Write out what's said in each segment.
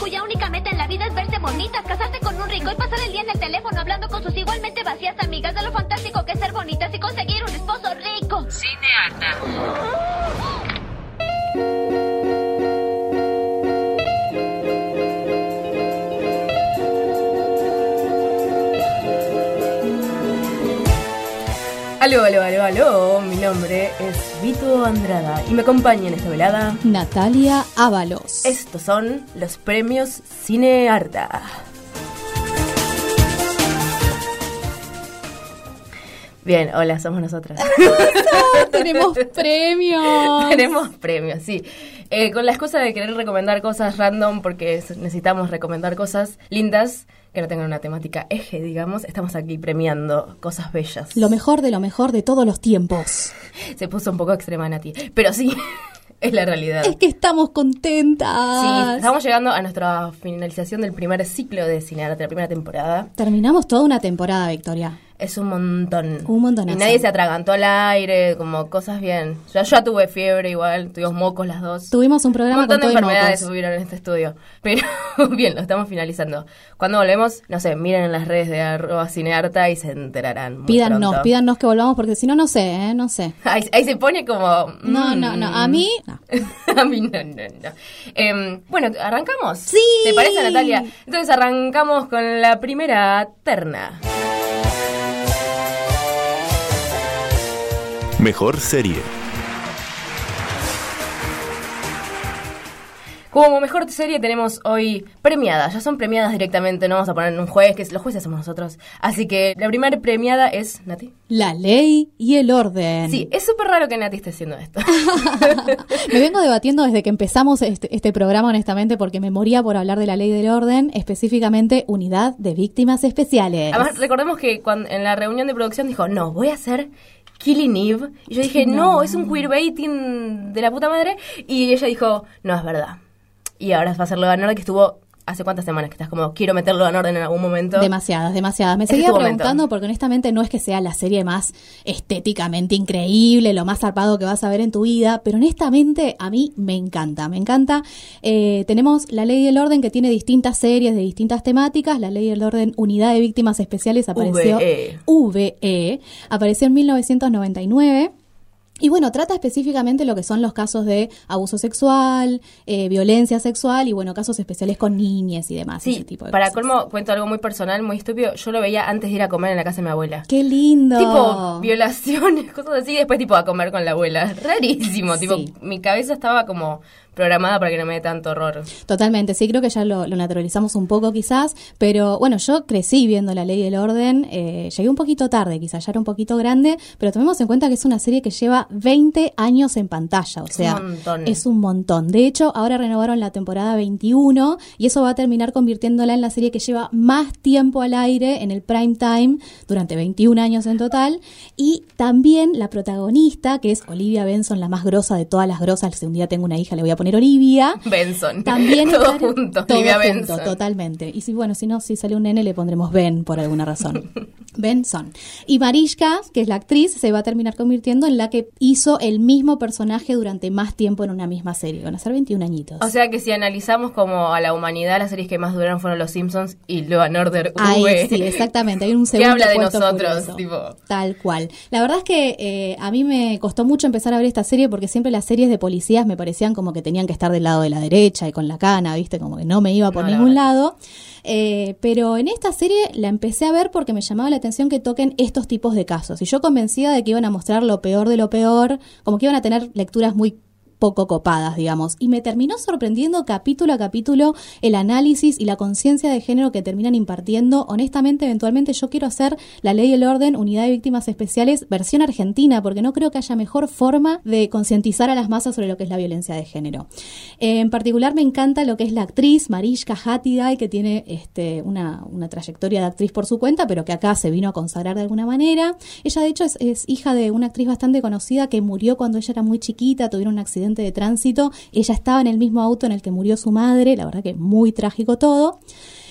Cuya única en la vida es verse bonitas, casarse con un rico y pasar el día en el teléfono hablando con sus igualmente vacías amigas de lo fantástico que es ser bonitas y conseguir un esposo rico. Cinearta. Aló, aló, aló, aló. Mi nombre es Vito Andrada y me acompaña en esta velada. Natalia Ábalos. Estos son los premios Cinearta. Bien, hola, somos nosotras. Tenemos premios. Tenemos premios, sí. Eh, con la excusa de querer recomendar cosas random, porque necesitamos recomendar cosas lindas que no tengan una temática eje, digamos, estamos aquí premiando cosas bellas. Lo mejor de lo mejor de todos los tiempos. Se puso un poco extrema Nati, pero sí, es la realidad. Es que estamos contentas. Sí, estamos llegando a nuestra finalización del primer ciclo de Cinearte, la primera temporada. Terminamos toda una temporada, Victoria. Es un montón. Un montonazo. Y nadie se atragantó al aire, como cosas bien. Yo ya tuve fiebre igual, tuvimos mocos las dos. Tuvimos un Un programa montón con de enfermedades mocos. hubieron en este estudio. Pero bien, lo estamos finalizando. Cuando volvemos, no sé, miren en las redes de arroba cinearta y se enterarán. pronto. pídannos que volvamos porque si no, no sé, ¿eh? No sé. Ahí, ahí se pone como... No, mm. no, no. A mí, no. A mí no, no, no. Em, bueno, ¿arrancamos? Sí. ¿Te parece, Natalia? Entonces arrancamos con la primera terna. Mejor serie. Como mejor serie tenemos hoy premiadas, ya son premiadas directamente, no vamos a poner en un juez, que los jueces somos nosotros. Así que la primera premiada es Nati. La ley y el orden. Sí, es súper raro que Nati esté haciendo esto. Me vengo debatiendo desde que empezamos este, este programa, honestamente, porque me moría por hablar de la ley del orden, específicamente unidad de víctimas especiales. Además, recordemos que cuando, en la reunión de producción dijo, no, voy a hacer Killing Eve. Y yo dije, no, es un queerbaiting de la puta madre. Y ella dijo, no, es verdad. Y ahora va a ser Order, que estuvo hace cuántas semanas que estás como, quiero meterlo en orden en algún momento. Demasiadas, demasiadas. Me seguía momento. preguntando porque honestamente no es que sea la serie más estéticamente increíble, lo más zarpado que vas a ver en tu vida, pero honestamente a mí me encanta, me encanta. Eh, tenemos la ley del orden que tiene distintas series de distintas temáticas. La ley del orden Unidad de Víctimas Especiales apareció... VE. VE. Apareció en 1999. Y bueno, trata específicamente lo que son los casos de abuso sexual, eh, violencia sexual y bueno, casos especiales con niñas y demás. Sí, ese tipo de para cosas. colmo, cuento algo muy personal, muy estúpido. Yo lo veía antes de ir a comer en la casa de mi abuela. ¡Qué lindo! Tipo, violaciones, cosas así, y después tipo a comer con la abuela. Rarísimo, tipo, Sí. mi cabeza estaba como programada para que no me dé tanto horror. Totalmente, sí, creo que ya lo, lo naturalizamos un poco quizás, pero bueno, yo crecí viendo la ley del orden, eh, llegué un poquito tarde, quizás ya era un poquito grande, pero tomemos en cuenta que es una serie que lleva 20 años en pantalla, o sea, un montón. es un montón. De hecho, ahora renovaron la temporada 21 y eso va a terminar convirtiéndola en la serie que lleva más tiempo al aire en el prime time, durante 21 años en total, y también la protagonista, que es Olivia Benson, la más grosa de todas las grosas, si un día tengo una hija le voy a poner Olivia. Benson. También Todo está- junto, todo Olivia junto, Benson. totalmente. Y si bueno, si no, si sale un nene le pondremos Ben por alguna razón. Benson. Y Marishka, que es la actriz, se va a terminar convirtiendo en la que hizo el mismo personaje durante más tiempo en una misma serie. Van a ser 21 añitos. O sea que si analizamos como a la humanidad, las series que más duraron fueron Los Simpsons y Law and Order Ahí V. sí, exactamente. Hay un Que segundo habla de nosotros, tipo. Tal cual. La verdad es que eh, a mí me costó mucho empezar a ver esta serie porque siempre las series de policías me parecían como que tenían que estar del lado de la derecha y con la cana, ¿viste? Como que no me iba por No, ningún lado. Eh, pero en esta serie la empecé a ver porque me llamaba la atención que toquen estos tipos de casos. Y yo convencida de que iban a mostrar lo peor de lo peor, como que iban a tener lecturas muy poco copadas, digamos. Y me terminó sorprendiendo capítulo a capítulo el análisis y la conciencia de género que terminan impartiendo. Honestamente, eventualmente yo quiero hacer la ley y el orden, unidad de víctimas especiales, versión argentina, porque no creo que haya mejor forma de concientizar a las masas sobre lo que es la violencia de género. en particular me encanta lo que es la actriz Mariska Hatiday, que tiene este, una, una trayectoria de actriz por su cuenta, pero que acá se vino a consagrar de alguna manera. Ella, de hecho, es hija de una actriz bastante conocida que murió cuando ella era muy chiquita, tuvieron un accidente de tránsito. Ella estaba en el mismo auto en el que murió su madre, la verdad que muy trágico todo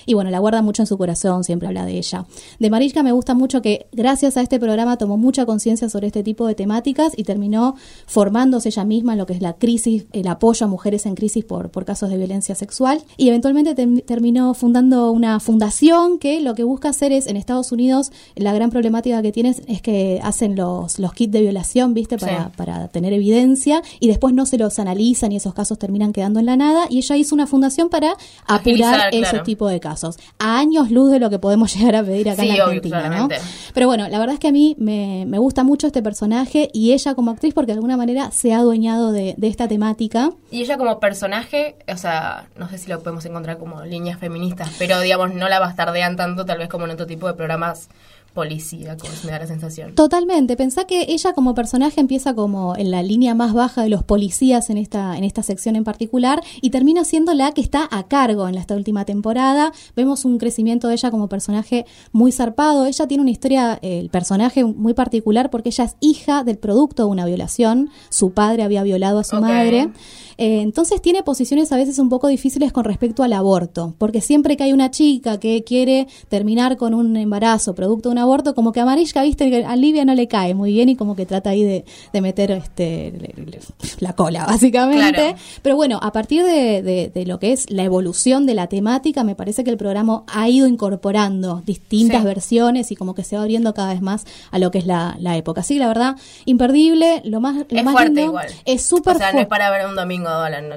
y bueno, la guarda mucho en su corazón, siempre habla de ella. De Mariska me gusta mucho que gracias a este programa tomó mucha conciencia sobre este tipo de temáticas y terminó formándose ella misma en lo que es la crisis, el apoyo a mujeres en crisis por, por casos de violencia sexual. Y eventualmente terminó fundando una fundación que lo que busca hacer es en Estados Unidos la gran problemática que tienes es que hacen los, los kits de violación, ¿viste? Para, para tener evidencia y después no se los analizan y esos casos terminan quedando en la nada. Y ella hizo una fundación para apurar ese tipo de casos a años luz de lo que podemos llegar a pedir acá en la Argentina, ¿no? Pero bueno, la verdad es que a mí me, gusta mucho este personaje y ella como actriz porque de alguna manera se ha adueñado de, de esta temática. Y ella como personaje, o sea, no sé si lo podemos encontrar como líneas feministas, pero digamos no la bastardean tanto tal vez como en otro tipo de programas policía, como me da la sensación. Totalmente. Pensá que ella como personaje empieza como en la línea más baja de los policías en esta, en esta sección en particular y termina siendo la que está a cargo en esta última temporada. Vemos un crecimiento de ella como personaje muy zarpado. Ella tiene una historia, el personaje muy particular porque ella es hija del producto de una violación. Su padre había violado a su madre. Eh, entonces tiene posiciones a veces un poco difíciles con respecto al aborto, porque siempre que hay una chica que quiere terminar con un embarazo producto de un aborto, como que a Mariska, viste, a Livia no le cae muy bien y como que trata ahí de, meter este la cola, básicamente. Pero bueno, a partir de, lo que es la evolución de la temática, me parece que el programa ha ido incorporando distintas versiones y como que se va abriendo cada vez más a lo que es la, época. Así la verdad, imperdible, lo más, lo es más fuerte lindo, igual. es súper O sea, no es para ver un domingo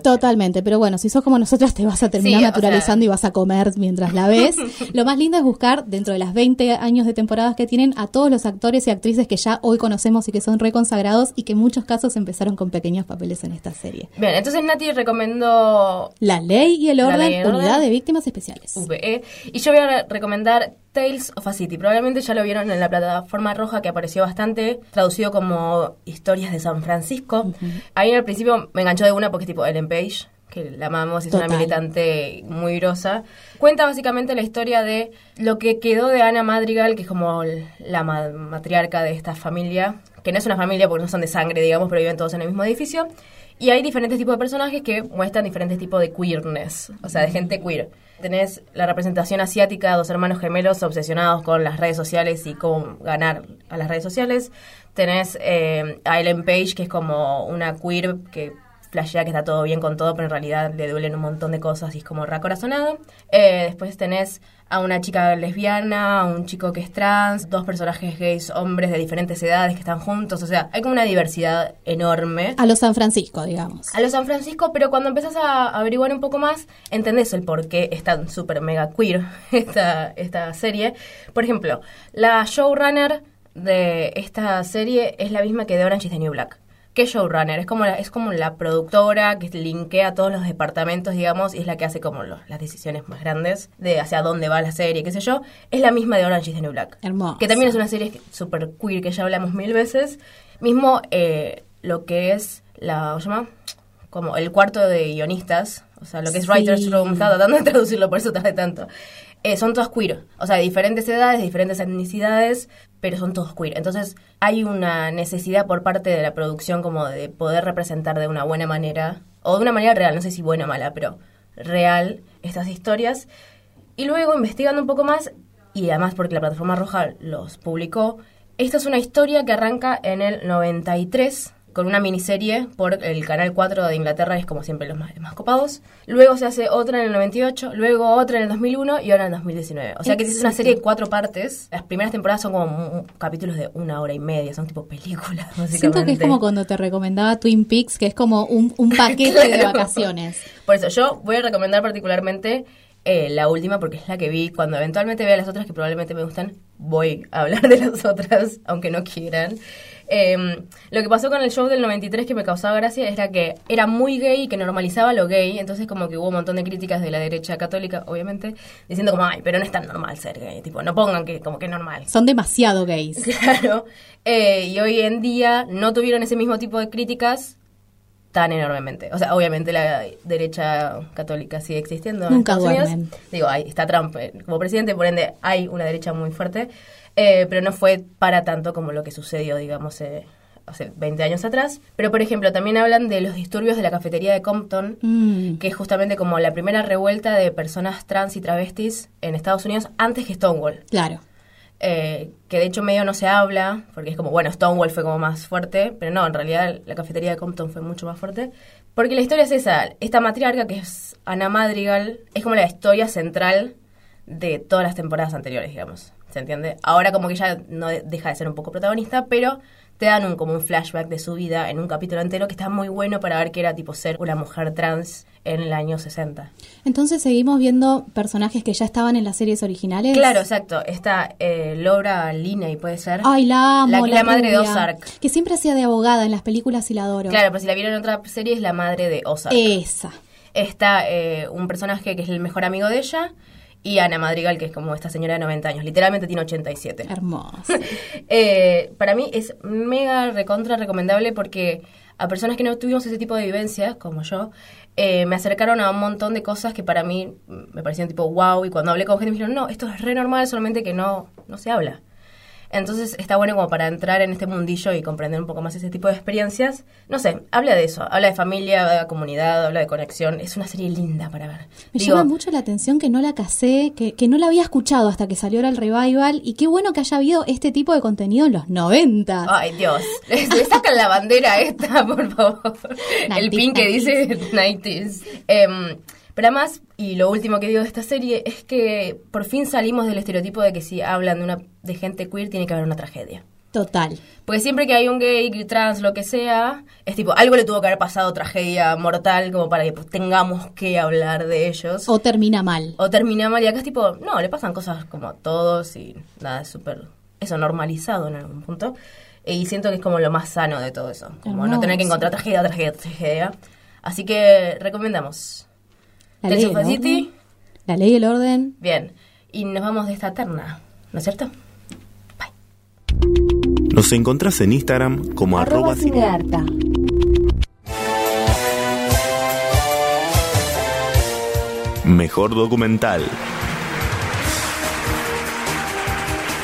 Totalmente, pero bueno, si sos como nosotras te vas a terminar naturalizando y vas a comer mientras la ves. Lo más lindo es buscar dentro de las 20 años de temporadas que tienen a todos los actores y actrices que ya hoy conocemos y que son reconsagrados y que en muchos casos empezaron con pequeños papeles en esta serie. Bien, entonces Nati recomendó La Ley y el Orden, Unidad de Víctimas Especiales. VE. Y yo voy a recomendar Tales of a City. Probablemente ya lo vieron en la plataforma roja que apareció bastante, traducido como Historias de San Francisco. Ahí al principio me enganchó de una porque es tipo Ellen Page, que la amamos, es una militante muy grosa. Cuenta básicamente la historia de lo que quedó de Ana Madrigal, que es como la matriarca de esta familia, que no es una familia porque no son de sangre, digamos, pero viven todos en el mismo edificio. Y hay diferentes tipos de personajes que muestran diferentes tipos de queerness, o sea, de gente queer tenés la representación asiática, dos hermanos gemelos obsesionados con las redes sociales y cómo ganar a las redes sociales. Tenés eh, a Ellen Page, que es como una queer que flashea que está todo bien con todo, pero en realidad le duelen un montón de cosas y es como racorazonado. Eh, después tenés a una chica lesbiana, a un chico que es trans, dos personajes gays, hombres de diferentes edades que están juntos, o sea, hay como una diversidad enorme. A los San Francisco, digamos. A los San Francisco, pero cuando empezás a averiguar un poco más, entendés el por qué es tan súper mega queer esta, esta serie. Por ejemplo, la showrunner de esta serie es la misma que de Orange is the New Black que showrunner, es como la, es como la productora que linkea todos los departamentos, digamos, y es la que hace como las decisiones más grandes de hacia dónde va la serie, qué sé yo. Es la misma de Orange is the New Black. Hermoso. Que también es una serie super queer que ya hablamos mil veces. Mismo eh, lo que es la, ¿cómo se llama? Como el cuarto de guionistas, o sea, lo que es Writer's Room, estaba tratando de traducirlo, por eso tardé tanto. Eh, son todas queer, o sea, de diferentes edades, de diferentes etnicidades, pero son todos queer. Entonces hay una necesidad por parte de la producción como de poder representar de una buena manera, o de una manera real, no sé si buena o mala, pero real estas historias. Y luego investigando un poco más, y además porque la plataforma roja los publicó, esta es una historia que arranca en el 93 con una miniserie por el Canal 4 de Inglaterra, es como siempre los más, más copados. Luego se hace otra en el 98, luego otra en el 2001 y ahora en el 2019. O sea que es una serie de cuatro partes. Las primeras temporadas son como capítulos de una hora y media, son tipo películas. Siento que es como cuando te recomendaba Twin Peaks, que es como un, un paquete de vacaciones. Por eso, yo voy a recomendar particularmente eh, la última porque es la que vi. Cuando eventualmente vea las otras que probablemente me gustan, voy a hablar de las otras, aunque no quieran. Eh, lo que pasó con el show del 93 que me causaba gracia era que era muy gay y que normalizaba lo gay, entonces como que hubo un montón de críticas de la derecha católica, obviamente, diciendo como, ay, pero no es tan normal ser gay, tipo, no pongan que como que es normal. Son demasiado gays. Claro. Eh, y hoy en día no tuvieron ese mismo tipo de críticas tan enormemente. O sea, obviamente la derecha católica sigue existiendo. en Nunca Estados Unidos. duermen. Digo, ahí está Trump eh, como presidente, por ende hay una derecha muy fuerte, eh, pero no fue para tanto como lo que sucedió, digamos, eh, hace 20 años atrás. Pero, por ejemplo, también hablan de los disturbios de la cafetería de Compton, Mm. que es justamente como la primera revuelta de personas trans y travestis en Estados Unidos antes que Stonewall Claro. eh, que de hecho medio no se habla, porque es como, bueno, Stonewall fue como más fuerte, pero no, en realidad la cafetería de Compton fue mucho más fuerte. Porque la historia es esa, esta matriarca que es Ana Madrigal, es como la historia central de todas las temporadas anteriores, digamos, ¿se entiende? Ahora como que ya no de- deja de ser un poco protagonista, pero te dan un, como un flashback de su vida en un capítulo entero que está muy bueno para ver qué era tipo ser una mujer trans en el año 60. Entonces seguimos viendo personajes que ya estaban en las series originales. Claro, exacto. Está eh, Laura Linney, puede ser. Ay, la amo. La madre de. Ozark. Que siempre hacía de abogada en las películas y la adoro. Claro, pero si la vieron en otra serie es la madre de Ozark. Esa. Está eh, un personaje que es el mejor amigo de ella y Ana Madrigal, que es como esta señora de 90 años. Literalmente tiene 87. Hermosa. Eh, para mí es mega recontra recomendable porque a personas que no tuvimos ese tipo de vivencias, como yo, eh, me acercaron a un montón de cosas que para mí me parecían tipo wow. Y cuando hablé con gente me dijeron, no, esto es re normal, solamente que no, no se habla. Entonces está bueno como para entrar en este mundillo y comprender un poco más ese tipo de experiencias. No sé, habla de eso, habla de familia, habla de comunidad, habla de conexión. Es una serie linda para ver. Me Digo, llama mucho la atención que no la casé, que, que no la había escuchado hasta que salió ahora el revival. Y qué bueno que haya habido este tipo de contenido en los 90. Ay, Dios. Le le sacan la bandera esta, por favor. El 90s, pin que dice 90s. Em, pero además, y lo último que digo de esta serie, es que por fin salimos del estereotipo de que si hablan de, una, de gente queer tiene que haber una tragedia. Total. Porque siempre que hay un gay, trans, lo que sea, es tipo, algo le tuvo que haber pasado tragedia mortal como para que pues, tengamos que hablar de ellos. O termina mal. O termina mal y acá es tipo, no, le pasan cosas como a todos y nada, es súper, eso, normalizado en algún punto. Y siento que es como lo más sano de todo eso. Como no tener que encontrar tragedia, tragedia, tragedia. Así que recomendamos. La Tales ley, of del the City. orden. la ley y el orden. Bien. Y nos vamos de esta terna, ¿no es cierto? Nos encontrás en Instagram como arroba cinearta. mejor documental.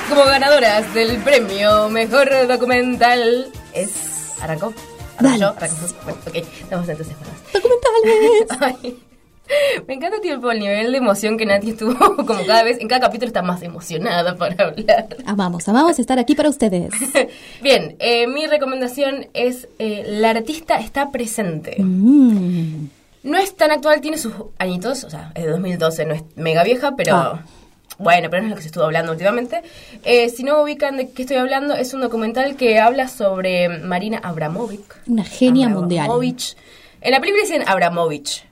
Como ganadoras del premio Mejor Documental es... ¿Arrancó? ¿Arranco Dale. yo? ¿Arranco? Bueno, ok, estamos entonces buenas. Documentales. Me encanta tipo el nivel de emoción que Nati estuvo como cada vez, en cada capítulo está más emocionada para hablar. amamos, amamos estar aquí para ustedes. Bien, eh, mi recomendación es eh, La artista está presente. Mm. No es tan actual, tiene sus añitos, o sea, es de 2012, no es mega vieja, pero Ah. bueno, pero no es lo que se estuvo hablando últimamente. Eh, si no ubican de qué estoy hablando, es un documental que habla sobre Marina Abramovic. Una genia mundial. Abramovich. En la película dicen Abramovich.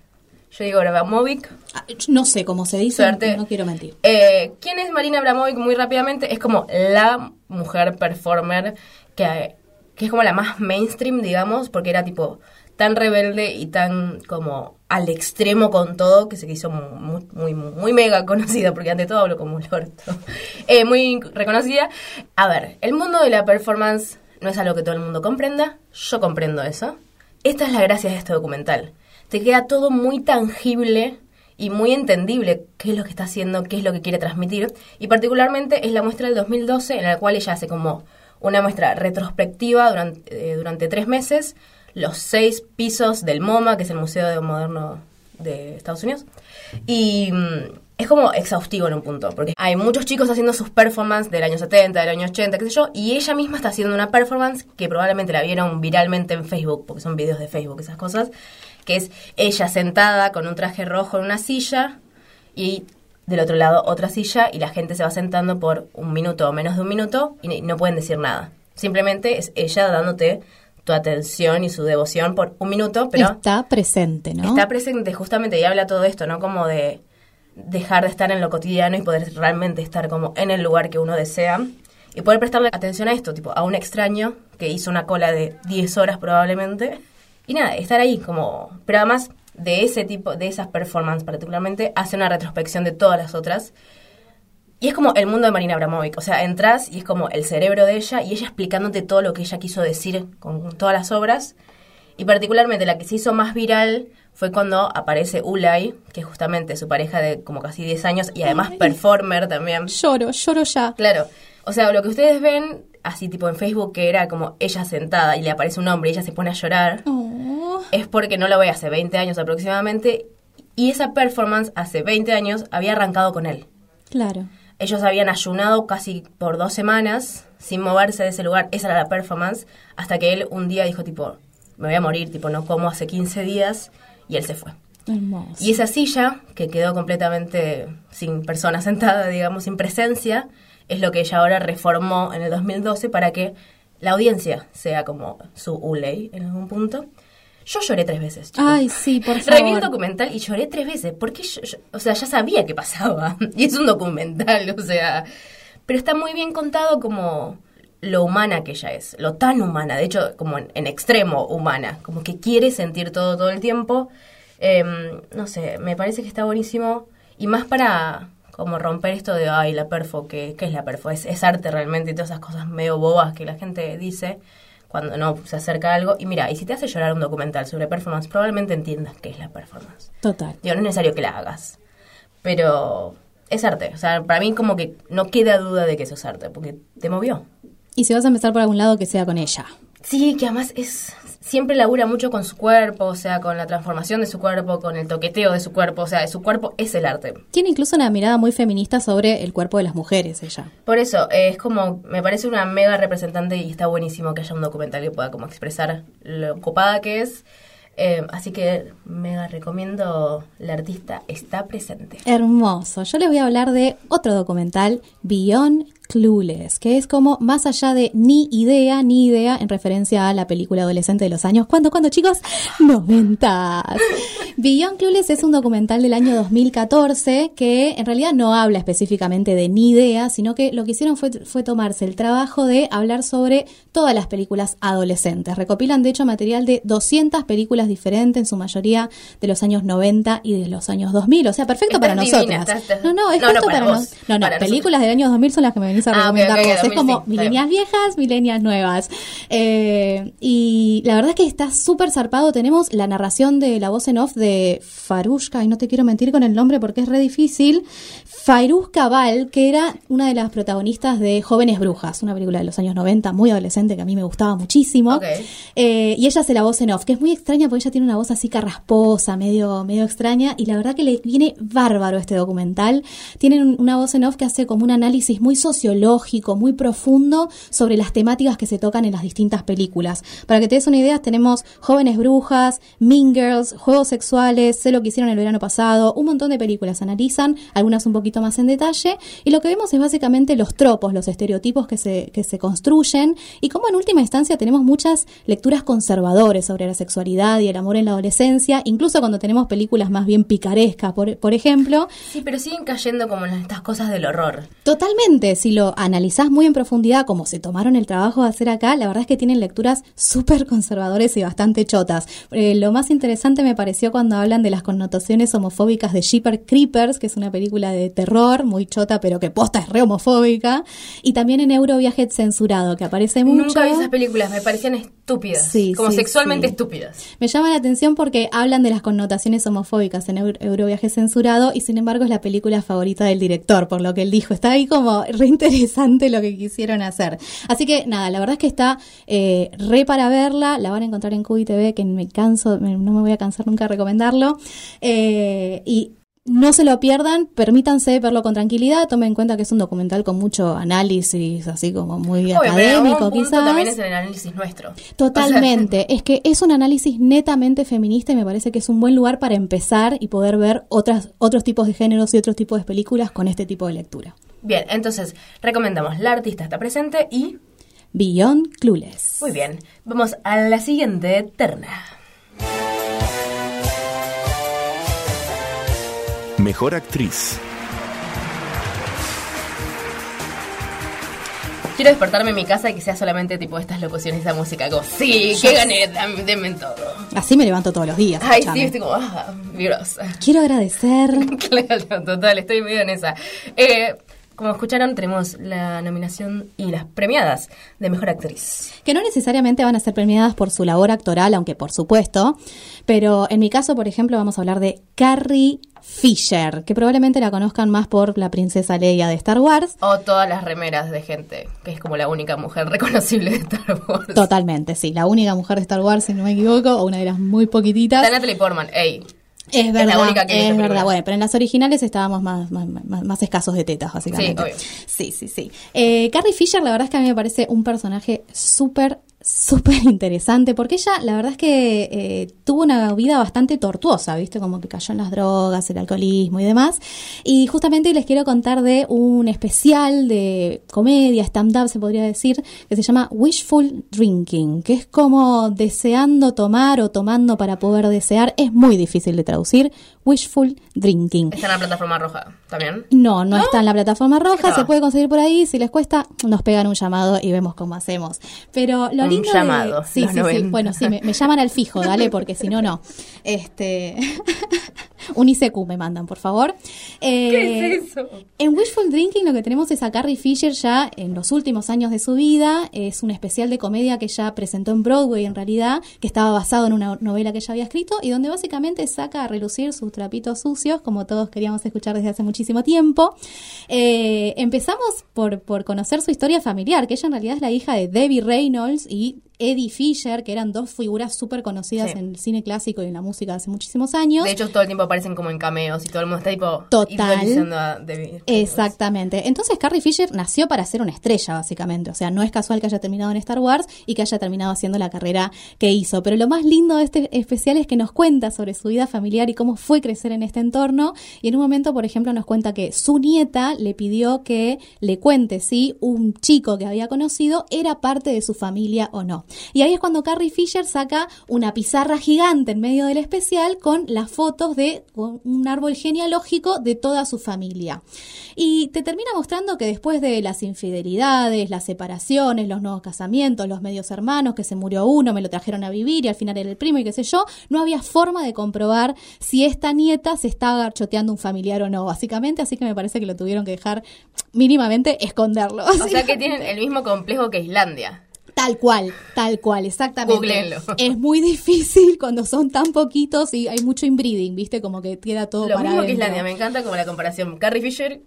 Yo digo Abramovic. Ah, No sé cómo se dice, Suerte. no quiero mentir. Eh, ¿Quién es Marina Abramovic? Muy rápidamente, es como la mujer performer que, que es como la más mainstream, digamos, porque era tipo tan rebelde y tan como al extremo con todo que se hizo muy, muy, muy mega conocida, porque ante todo hablo como un orto. Eh, muy reconocida. A ver, el mundo de la performance no es algo que todo el mundo comprenda, yo comprendo eso. Esta es la gracia de este documental. Te queda todo muy tangible y muy entendible qué es lo que está haciendo, qué es lo que quiere transmitir. Y particularmente es la muestra del 2012 en la cual ella hace como una muestra retrospectiva durante, eh, durante tres meses, los seis pisos del MoMA, que es el Museo de Moderno de Estados Unidos. Y mm, es como exhaustivo en un punto, porque hay muchos chicos haciendo sus performances del año 70, del año 80, qué sé yo, y ella misma está haciendo una performance que probablemente la vieron viralmente en Facebook, porque son videos de Facebook, esas cosas, que es ella sentada con un traje rojo en una silla y del otro lado otra silla y la gente se va sentando por un minuto o menos de un minuto y no pueden decir nada. Simplemente es ella dándote tu atención y su devoción por un minuto, pero Está presente, ¿no? está presente justamente y habla todo esto, ¿no? Como de dejar de estar en lo cotidiano y poder realmente estar como en el lugar que uno desea. y poder prestarle atención a esto, tipo, a un extraño que hizo una cola de 10 horas probablemente. Y nada, estar ahí como... Pero además de ese tipo, de esas performances particularmente, hace una retrospección de todas las otras. Y es como el mundo de Marina Abramovic. O sea, entras y es como el cerebro de ella y ella explicándote todo lo que ella quiso decir con todas las obras. Y particularmente la que se hizo más viral fue cuando aparece Ulay, que es justamente su pareja de como casi 10 años y además performer también. Lloro, lloro ya. Claro. O sea, lo que ustedes ven, así tipo en Facebook, que era como ella sentada y le aparece un hombre y ella se pone a llorar, Oh. es porque no lo ve hace 20 años aproximadamente. Y esa performance hace 20 años había arrancado con él. Claro. Ellos habían ayunado casi por dos semanas sin moverse de ese lugar. Esa era la performance. Hasta que él un día dijo tipo, me voy a morir, tipo, no como hace 15 días. Y él se fue. Hermoso. Y esa silla, que quedó completamente sin persona sentada, digamos, sin presencia, es lo que ella ahora reformó en el 2012 para que la audiencia sea como su Uley en algún punto. Yo lloré tres veces. chicos. Ay, sí, por Reví el favor. documental y lloré tres veces. Porque, yo, yo- o sea, ya sabía que pasaba. Y es un documental, o sea. Pero está muy bien contado como lo humana que ella es. Lo tan humana. De hecho, como en, en extremo humana. Como que quiere sentir todo todo el tiempo. Em, no sé, me parece que está buenísimo. Y más para como romper esto de, ay, la perfo, ¿qué, qué es la perfo? Es, es arte realmente y todas esas cosas medio bobas que la gente dice cuando no se acerca a algo. Y mira, y si te hace llorar un documental sobre performance, probablemente entiendas qué es la performance. Total. Digo, no es necesario que la hagas, pero es arte. O sea, para mí como que no queda duda de que eso es arte, porque te movió. Y si vas a empezar por algún lado, que sea con ella. Sí, que además es siempre labura mucho con su cuerpo, o sea, con la transformación de su cuerpo, con el toqueteo de su cuerpo, o sea, su cuerpo es el arte. Tiene incluso una mirada muy feminista sobre el cuerpo de las mujeres, ella. Por eso, eh, es como, me parece una mega representante y está buenísimo que haya un documental que pueda como expresar lo copada que es. Eh, así que mega recomiendo La artista está presente. Hermoso. Yo les voy a hablar de otro documental, Beyond Clueless, que es como más allá de ni idea, ni idea, en referencia a la película adolescente de los años. ¿Cuándo, cuándo, chicos? Noventas. Beyond Clueless es un documental del año 2014 que en realidad no habla específicamente de ni idea, sino que lo que hicieron fue, fue tomarse el trabajo de hablar sobre todas las películas adolescentes. Recopilan, de hecho, material de 200 películas diferentes, en su mayoría de los años 90 y de los años 2000. O sea, perfecto Estás para divina, nosotras. estás- estás- No, no, es No, para para, vos, No, no, para nosotros. películas del año 2000 son las que me Ah, Es 2000, como milenias viejas, milenias nuevas. Eh, y la verdad es que está súper zarpado. Tenemos la narración de la voz en off de Farushka, y no te quiero mentir con el nombre porque es re difícil. Farushka Val, que era una de las protagonistas de Jóvenes Brujas, una película de los años 90, muy adolescente, que a mí me gustaba muchísimo. Eh, y ella hace la voz en off, que es muy extraña porque ella tiene una voz así carrasposa, medio, medio extraña, y la verdad que le viene bárbaro este documental. Tienen un- una voz en off que hace como un análisis muy sociológico, muy profundo sobre las temáticas que se tocan en las distintas películas. Para que te des una idea, tenemos Jóvenes Brujas, Mean Girls, Juegos Sexuales, Sé lo que hicieron el verano pasado, un montón de películas analizan, algunas un poquito más en detalle, y lo que vemos es básicamente los tropos, los estereotipos que se, que se construyen, y como en última instancia tenemos muchas lecturas conservadores sobre la sexualidad y el amor en la adolescencia, incluso cuando tenemos películas más bien picarescas, por, por ejemplo. Sí, pero siguen cayendo como en estas cosas del horror. Totalmente, si lo analizás muy en profundidad, como se tomaron el trabajo de hacer acá, la verdad es que tienen lecturas súper conservadores y bastante chotas. Eh, lo más interesante me pareció cuando hablan de las connotaciones homofóbicas de Shipper Creepers, que es una película de terror muy chota, pero que posta es re homofóbica, y también en Euroviaje censurado, que aparece mucho. Nunca vi esas películas, me parecían estúpidas. Sí, como sí, sexualmente sí. estúpidas. Me llama la atención porque hablan de las connotaciones homofóbicas en Euro- Euroviaje censurado y sin embargo es la película favorita del director, por lo que él dijo. Está ahí como re interesante lo que quisieron hacer. Así que nada, la verdad es que está eh, re para verla, la van a encontrar en Cubi TV, que me canso, me- no me voy a cansar nunca de recomendarlo. Eh, y no se lo pierdan, permítanse verlo con tranquilidad, tomen en cuenta que es un documental con mucho análisis, así como muy Obvio, pero académico quizás. también es el análisis nuestro. Totalmente. Es que es un análisis netamente feminista y me parece que es un buen lugar para empezar y poder ver otras, otros tipos de géneros y otros tipos de películas con este tipo de lectura. Bien, entonces recomendamos La artista está presente y Beyond Clueless. muy bien. Vamos a la siguiente terna. Mejor actriz. Quiero despertarme en mi casa y que sea solamente tipo estas locuciones y esa música. Como, sí, que gané, dame, denme todo. Así me levanto todos los días. Ay, escuchame. sí, estoy como, ah, vibrosa. Quiero agradecer. Claro, total, estoy medio en esa. Eh, como escucharon, tenemos la nominación y las premiadas de Mejor Actriz. que no necesariamente van a ser premiadas por su labor actoral, aunque por supuesto, pero en mi caso, por ejemplo, vamos a hablar de Carrie Fisher, que probablemente la conozcan más por la princesa Leia de Star Wars. O todas las remeras de gente, que es como la única mujer reconocible de Star Wars. Totalmente, sí, la única mujer de Star Wars, si no me equivoco, o una de las muy poquititas. Está Natalie Portman, ey. Es la verdad, única que vi es verdad. Bueno, pero en las originales estábamos más, más, más- más escasos de tetas, básicamente. Sí, obvio. Sí, sí, sí. Eh, Carrie Fisher, la verdad es que a mí me parece un personaje súper, súper interesante, porque ella, la verdad es que eh, tuvo una vida bastante tortuosa, ¿viste? Como que cayó en las drogas, el alcoholismo y demás. Y justamente les quiero contar de un especial de comedia, stand-up, se podría decir, que se llama Wishful Drinking, que es como deseando tomar o tomando para poder desear. Es muy difícil de traducir. Wishful Drinking. Está en la plataforma roja también. No, no, está en la plataforma roja, se puede conseguir por ahí, si les cuesta, nos pegan un llamado y vemos cómo hacemos. Pero lo Un lindo llamado, de... Sí, sí, sí, 90. bueno, sí, me, me llaman al fijo, dale, porque si no, no. Este... un ICQ me mandan, por favor. Eh, ¿Qué es eso? en Wishful Drinking lo que tenemos es a Carrie Fisher ya en los últimos años de su vida. Es un especial de comedia que ella presentó en Broadway en realidad, que estaba basado en una novela que ella había escrito y donde básicamente saca a relucir sus trapitos sucios, como todos queríamos escuchar desde hace muchísimo tiempo. Eh, empezamos por, por conocer su historia familiar, que ella en realidad es la hija de Debbie Reynolds y Eddie Fisher, que eran dos figuras súper conocidas Sí. en el cine clásico y en la música hace muchísimos años. De hecho, todo el tiempo aparecen como en cameos y todo el mundo está tipo Total. a Debbie. Exactamente. Entonces Carrie Fisher nació para ser una estrella, básicamente. O sea, no es casual que haya terminado en Star Wars y que haya terminado haciendo la carrera que hizo. Pero lo más lindo de este especial es que nos cuenta sobre su vida familiar y cómo fue crecer en este entorno. Y en un momento, por ejemplo, nos cuenta que su nieta le pidió que le cuente si un chico que había conocido era parte de su familia o no. Y ahí es cuando Carrie Fisher saca una pizarra gigante en medio del especial con las fotos de un árbol genealógico de toda su familia. Y te termina mostrando que después de las infidelidades, las separaciones, los nuevos casamientos, los medios hermanos, que se murió uno, me lo trajeron a vivir y al final era el primo y qué sé yo, no había forma de comprobar si esta nieta se estaba garchoteando un familiar o no, básicamente, así que me parece que lo tuvieron que dejar mínimamente esconderlo. O sea que tienen el mismo complejo que Islandia. Tal cual, tal cual, exactamente. Googleenlo. Es muy difícil cuando son tan poquitos y hay mucho inbreeding, ¿viste? Como que queda todo Lo para mismo que me encanta como la comparación. Carrie Fisher,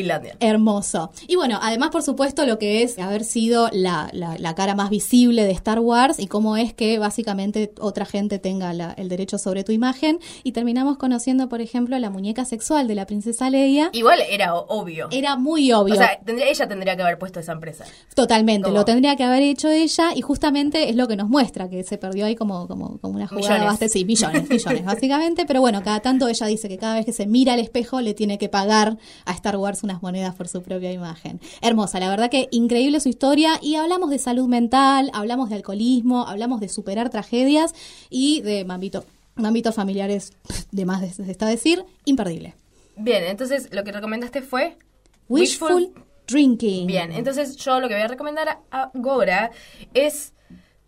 Islandia. Hermoso. Y bueno, además, por supuesto, lo que es haber sido la, la- la cara más visible de Star Wars y cómo es que básicamente otra gente tenga la- el derecho sobre tu imagen. Y terminamos conociendo, por ejemplo, la muñeca sexual de la princesa Leia. Igual era obvio. Era muy obvio. O sea, tendría- ella tendría que haber puesto esa empresa. Totalmente, lo tendría que haber hecho ella y justamente es lo que nos muestra, que se perdió ahí como, como, como una jugada Millones. bastante, sí, millones, millones, básicamente, pero bueno, cada tanto ella dice que cada vez que se mira al espejo le tiene que pagar a Star Wars unas monedas por su propia imagen. Hermosa, la verdad que increíble su historia y hablamos de salud mental, hablamos de alcoholismo, hablamos de superar tragedias y de mambito, mambitos familiares, de más de- está decir, imperdible. Bien, entonces lo que recomendaste fue Wishful, Drinking. Bien, entonces yo lo que voy a recomendar ahora es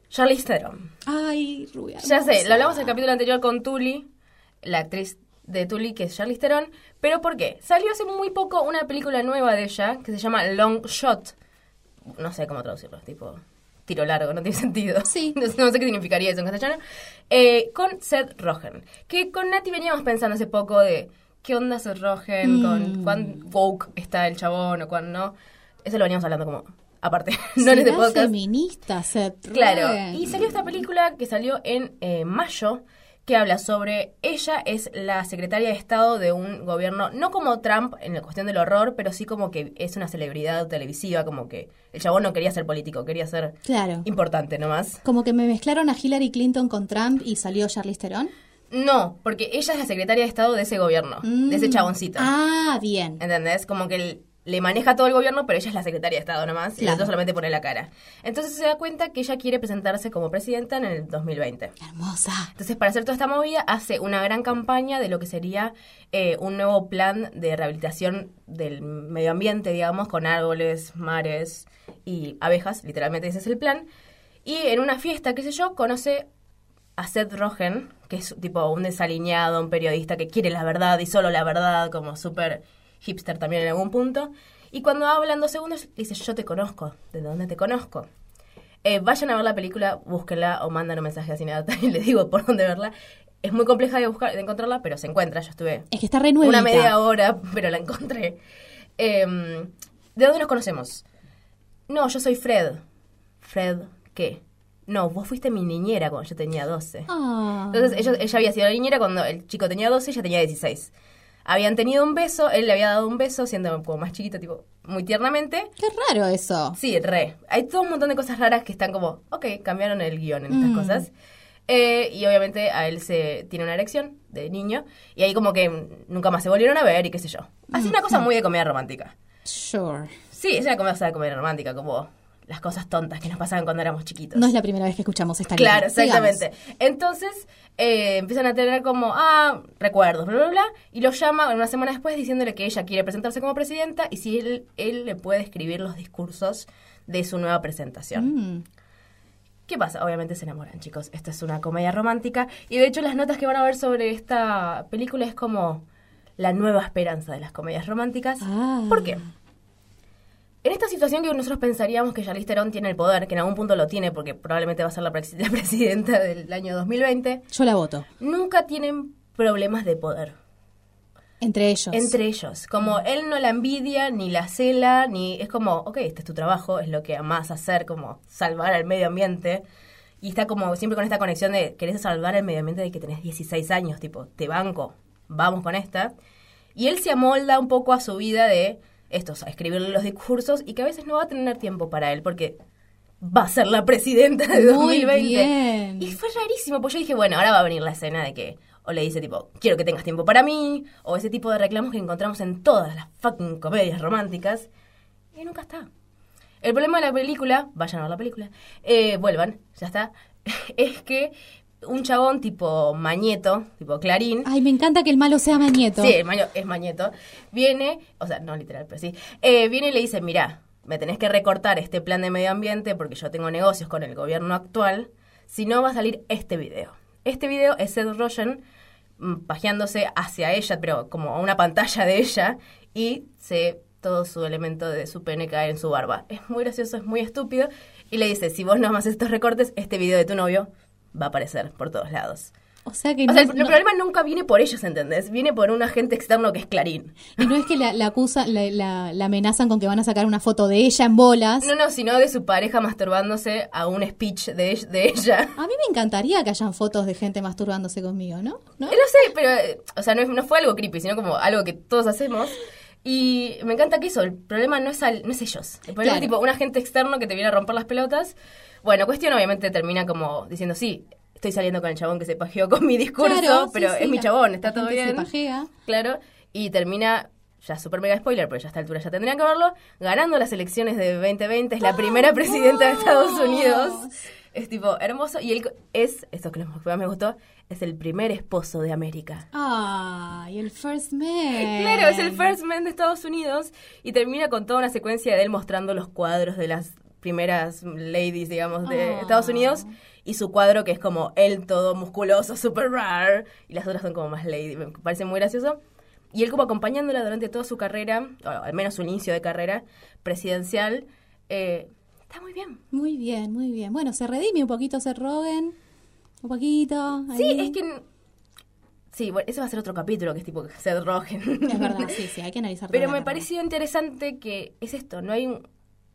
Charlize Theron. Ay, rubia. Ya sé, lo hablamos en el capítulo anterior con Tully, la actriz de Tully, que es Charlize Theron. Pero ¿por qué? Salió hace muy poco una película nueva de ella que se llama Long Shot. No sé cómo traducirlo, tipo tiro largo, no tiene sentido. Sí. No, sé- no sé qué significaría eso en castellano. Eh, con Seth Rogen. Que con Nati veníamos pensando hace poco de qué onda Seth Rogen, Mm. con cuán woke está el chabón o cuán no. Eso lo veníamos hablando como aparte, no en este podcast. feminista, Seth Claro, Rogen. y salió esta película que salió en eh, mayo, que habla sobre, ella es la secretaria de Estado de un gobierno, no como Trump en la cuestión del horror, pero sí como que es una celebridad televisiva, como que el chabón no quería ser político, quería ser Claro. importante nomás. Como que me mezclaron a Hillary Clinton con Trump y salió Charlize Theron. No, porque ella es la secretaria de Estado de ese gobierno, de ese Mm. chaboncito. Ah, bien. ¿Entendés? Como que el- le maneja todo el gobierno, pero ella es la secretaria de Estado nomás, y el Claro. otro solamente pone la cara. Entonces se da cuenta que ella quiere presentarse como presidenta en el 2020. Hermosa. Entonces, para hacer toda esta movida, hace una gran campaña de lo que sería eh, un nuevo plan de rehabilitación del medio ambiente, digamos, con árboles, mares y abejas, literalmente ese es el plan. Y en una fiesta, qué sé yo, conoce a Seth Rogen, que es tipo un desaliñado, un periodista que quiere la verdad y solo la verdad, como súper hipster también en algún punto. Y cuando hablan dos segundos, dice, yo te conozco, ¿de dónde te conozco? Eh, vayan a ver la película, búsquenla o mandan un mensaje a Cineata y les digo por dónde verla. Es muy compleja de buscar, de encontrarla, pero se encuentra. Yo estuve Es que está re nuevita. una media hora, pero la encontré. Em, ¿De dónde nos conocemos? No, yo soy Fred. ¿Fred qué? No, vos fuiste mi niñera cuando yo tenía 12. Ah. Entonces ella, ella había sido la niñera cuando el chico tenía 12 y ella tenía 16. Habían tenido un beso, él le había dado un beso siendo como más chiquito, tipo, muy tiernamente. Qué raro eso. Sí, re. Hay todo un montón de cosas raras que están como, ok, cambiaron el guion en estas Mm. cosas. Eh, y obviamente a él se tiene una erección de niño y ahí como que nunca más se volvieron a ver y qué sé yo. Así una cosa muy de comedia romántica. Sure. Sí, es una comedia de comedia romántica, como las cosas tontas que nos pasaban cuando éramos chiquitos. No es la primera vez que escuchamos esta Claro, línea. exactamente. Entonces eh, empiezan a tener como, ah, recuerdos, bla, bla, bla, y lo llama una semana después diciéndole que ella quiere presentarse como presidenta y si él, él le puede escribir los discursos de su nueva presentación. Mm. ¿Qué pasa? Obviamente se enamoran, chicos. Esta es una comedia romántica. Y de hecho, las notas que van a ver sobre esta película es como la nueva esperanza de las comedias románticas. Ah. ¿Por qué? En esta situación que nosotros pensaríamos que Charlize Theron tiene el poder, que en algún punto lo tiene porque probablemente va a ser la, presi- la presidenta del año 2020, Yo la voto. nunca tienen problemas de poder Entre ellos. entre ellos. Como él no la envidia, ni la cela, ni es como, ok, este es tu trabajo, es lo que amás hacer, como salvar al medio ambiente. Y está como siempre con esta conexión de querés salvar el medio ambiente de que tenés 16 años, tipo, te banco, vamos con esta. Y él se amolda un poco a su vida de estos, a escribirle los discursos y que a veces no va a tener tiempo para él porque va a ser la presidenta de Muy 2020. bien. Y fue rarísimo, pues yo dije, bueno, ahora va a venir la escena de que o le dice tipo, quiero que tengas tiempo para mí, o ese tipo de reclamos que encontramos en todas las fucking comedias románticas, y nunca está. El problema de la película, vayan a ver la película, eh, vuelvan, ya está, es que un chabón tipo Mañeto, tipo Clarín, Ay, me encanta que el malo sea Mañeto. Sí, el maño- es Mañeto. Viene, o sea, no literal, pero sí. Eh, viene y le dice, mira, me tenés que recortar este plan de medio ambiente porque yo tengo negocios con el gobierno actual. Si no, va a salir este video. Este video es Seth Rogen mm, pajeándose hacia ella, pero como a una pantalla de ella, y se todo su elemento de su pene cae en su barba. Es muy gracioso, es muy estúpido. Y le dice, si vos no haces estos recortes, este video de tu novio va a aparecer por todos lados. O sea que O no, sea, el, no- el problema nunca viene por ellos, ¿entendés? Viene por un agente externo que es Clarín. y no es que la, la acusan, la, la- la amenazan con que van a sacar una foto de ella en bolas. No, no, sino de su pareja masturbándose a un speech de, de ella. A mí me encantaría que hayan fotos de gente masturbándose conmigo, ¿no? ¿No? Eh, No sé, pero, eh, o sea, no fue algo creepy, sino como algo que todos hacemos. Y me encanta que eso, el problema no es, al- no es ellos. El problema Claro. es tipo un agente externo que te viene a romper las pelotas. Bueno, cuestión obviamente termina como diciendo, sí, estoy saliendo con el chabón que se pajeó con mi discurso, Claro, pero sí, es mi chabón, está todo gente se bien. pajea. Claro, y termina, ya super mega spoiler, pero ya a esta altura ya tendrían que verlo, ganando las elecciones de 2020, es la primera presidenta de Estados Unidos. Es tipo hermoso, y él es, esto que más me gustó, es el primer esposo de América. Ay, el first man. Claro, es el first man de Estados Unidos y termina con toda una secuencia de él mostrando los cuadros de las primeras ladies, digamos, de Ah. Estados Unidos y su cuadro que es como él todo musculoso, super rare y las otras son como más lady, me parece muy gracioso. Y él como acompañándola durante toda su carrera, o al menos su inicio de carrera presidencial, eh, está muy bien. Muy bien, muy bien. Bueno, se redime un poquito Seth Rogen. Un poquito. Sí, es que... Sí, bueno, ese va a ser otro capítulo que es tipo Seth Rogen. Es verdad, sí, sí, hay que analizar Pero me pareció interesante que es esto, no hay un-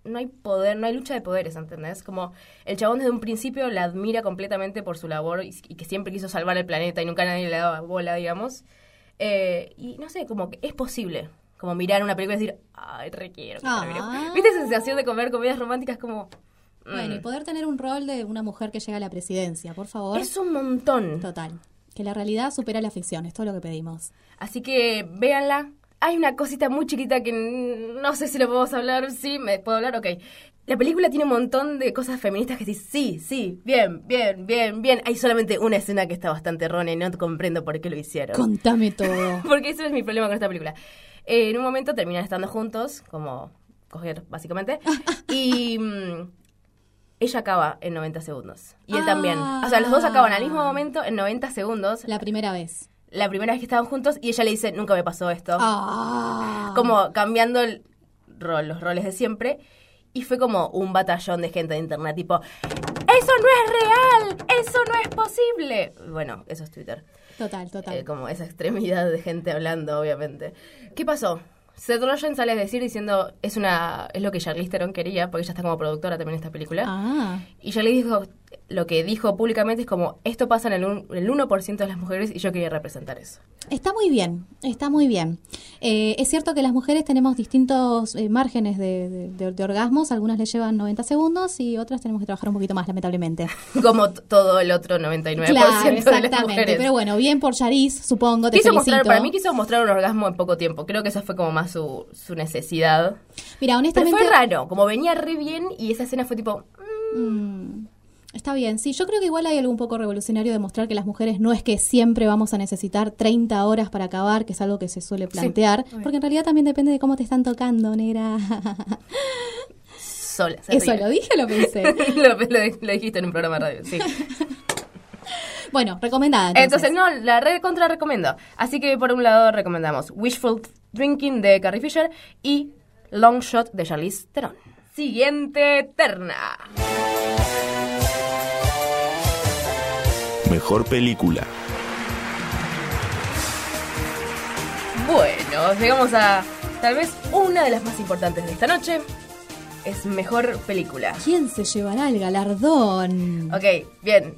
no hay poder, no hay lucha de poderes, ¿entendés? Como el chabón desde un principio la admira completamente por su labor y, y que siempre quiso salvar el planeta y nunca nadie le daba bola, digamos. Eh, y no sé, como que es posible, como mirar una película y decir, ay, requiero. que Ah. termine". ¿Viste esa sensación de comer comedias románticas como... mm, Bueno, y poder tener un rol de una mujer que llega a la presidencia, por favor. es un montón. Total. Que la realidad supera la ficción, es todo lo que pedimos. Así que véanla. hay una cosita muy chiquita que no sé si lo podemos hablar. Sí, ¿me puedo hablar? Ok. La película tiene un montón de cosas feministas que dices, sí, sí, bien, bien, bien, bien. Hay solamente una escena que está bastante errónea y no comprendo por qué lo hicieron. Contame todo. Porque ese es mi problema con esta película. Eh, en un momento terminan estando juntos, como coger, básicamente. y mm, ella acaba en 90 segundos. Y él también. O sea, los dos acaban al mismo momento en 90 segundos. La, La primera vez. primera vez que estaban juntos y ella le dice, nunca me pasó esto. Ah. Como cambiando el rol, los roles de siempre. Y fue como un batallón de gente de internet, tipo, ¡Eso no es real! ¡Eso no es posible! Bueno, eso es Twitter. Total, total. Eh, como esa extremidad de gente hablando, obviamente. ¿Qué pasó? Seth Rogen sale a decir diciendo es una es lo que Charlize Theron quería porque ella está como productora también en esta película Ah. y Charlize dijo lo que dijo públicamente es como esto pasa en el, un- el 1% de las mujeres y yo quería representar eso Está muy bien, está muy bien. Eh, es cierto que las mujeres tenemos distintos eh, márgenes de, de- de- de orgasmos, algunas les llevan 90 segundos y otras tenemos que trabajar un poquito más, lamentablemente. como todo el otro 99% Claro, de las exactamente. mujeres Pero bueno, bien por Yaris, supongo, te quiso felicito. mostrar para mí quiso mostrar un orgasmo en poco tiempo creo que esa fue como más su, su necesidad Mira, pero honestamente... fue raro como venía re bien y esa escena fue tipo Mm, Está bien, sí, yo creo que igual hay algo un poco revolucionario de mostrar que las mujeres no es que siempre vamos a necesitar 30 horas para acabar, que es algo que se suele plantear, porque en realidad también depende de cómo te están tocando, negra. sola ¿Eso ríe. lo dije o lo pensé? lo, lo- lo dijiste en un programa de radio, sí. bueno, recomendada. Entonces, Entonces, no, la re contra recomiendo. Así que por un lado recomendamos Wishful Drinking de Carrie Fisher y Long Shot de Charlize Theron. Siguiente terna. Mejor película. Bueno, llegamos a tal vez una de las más importantes de esta noche. Es mejor película. ¿quién se llevará el galardón? Ok, bien.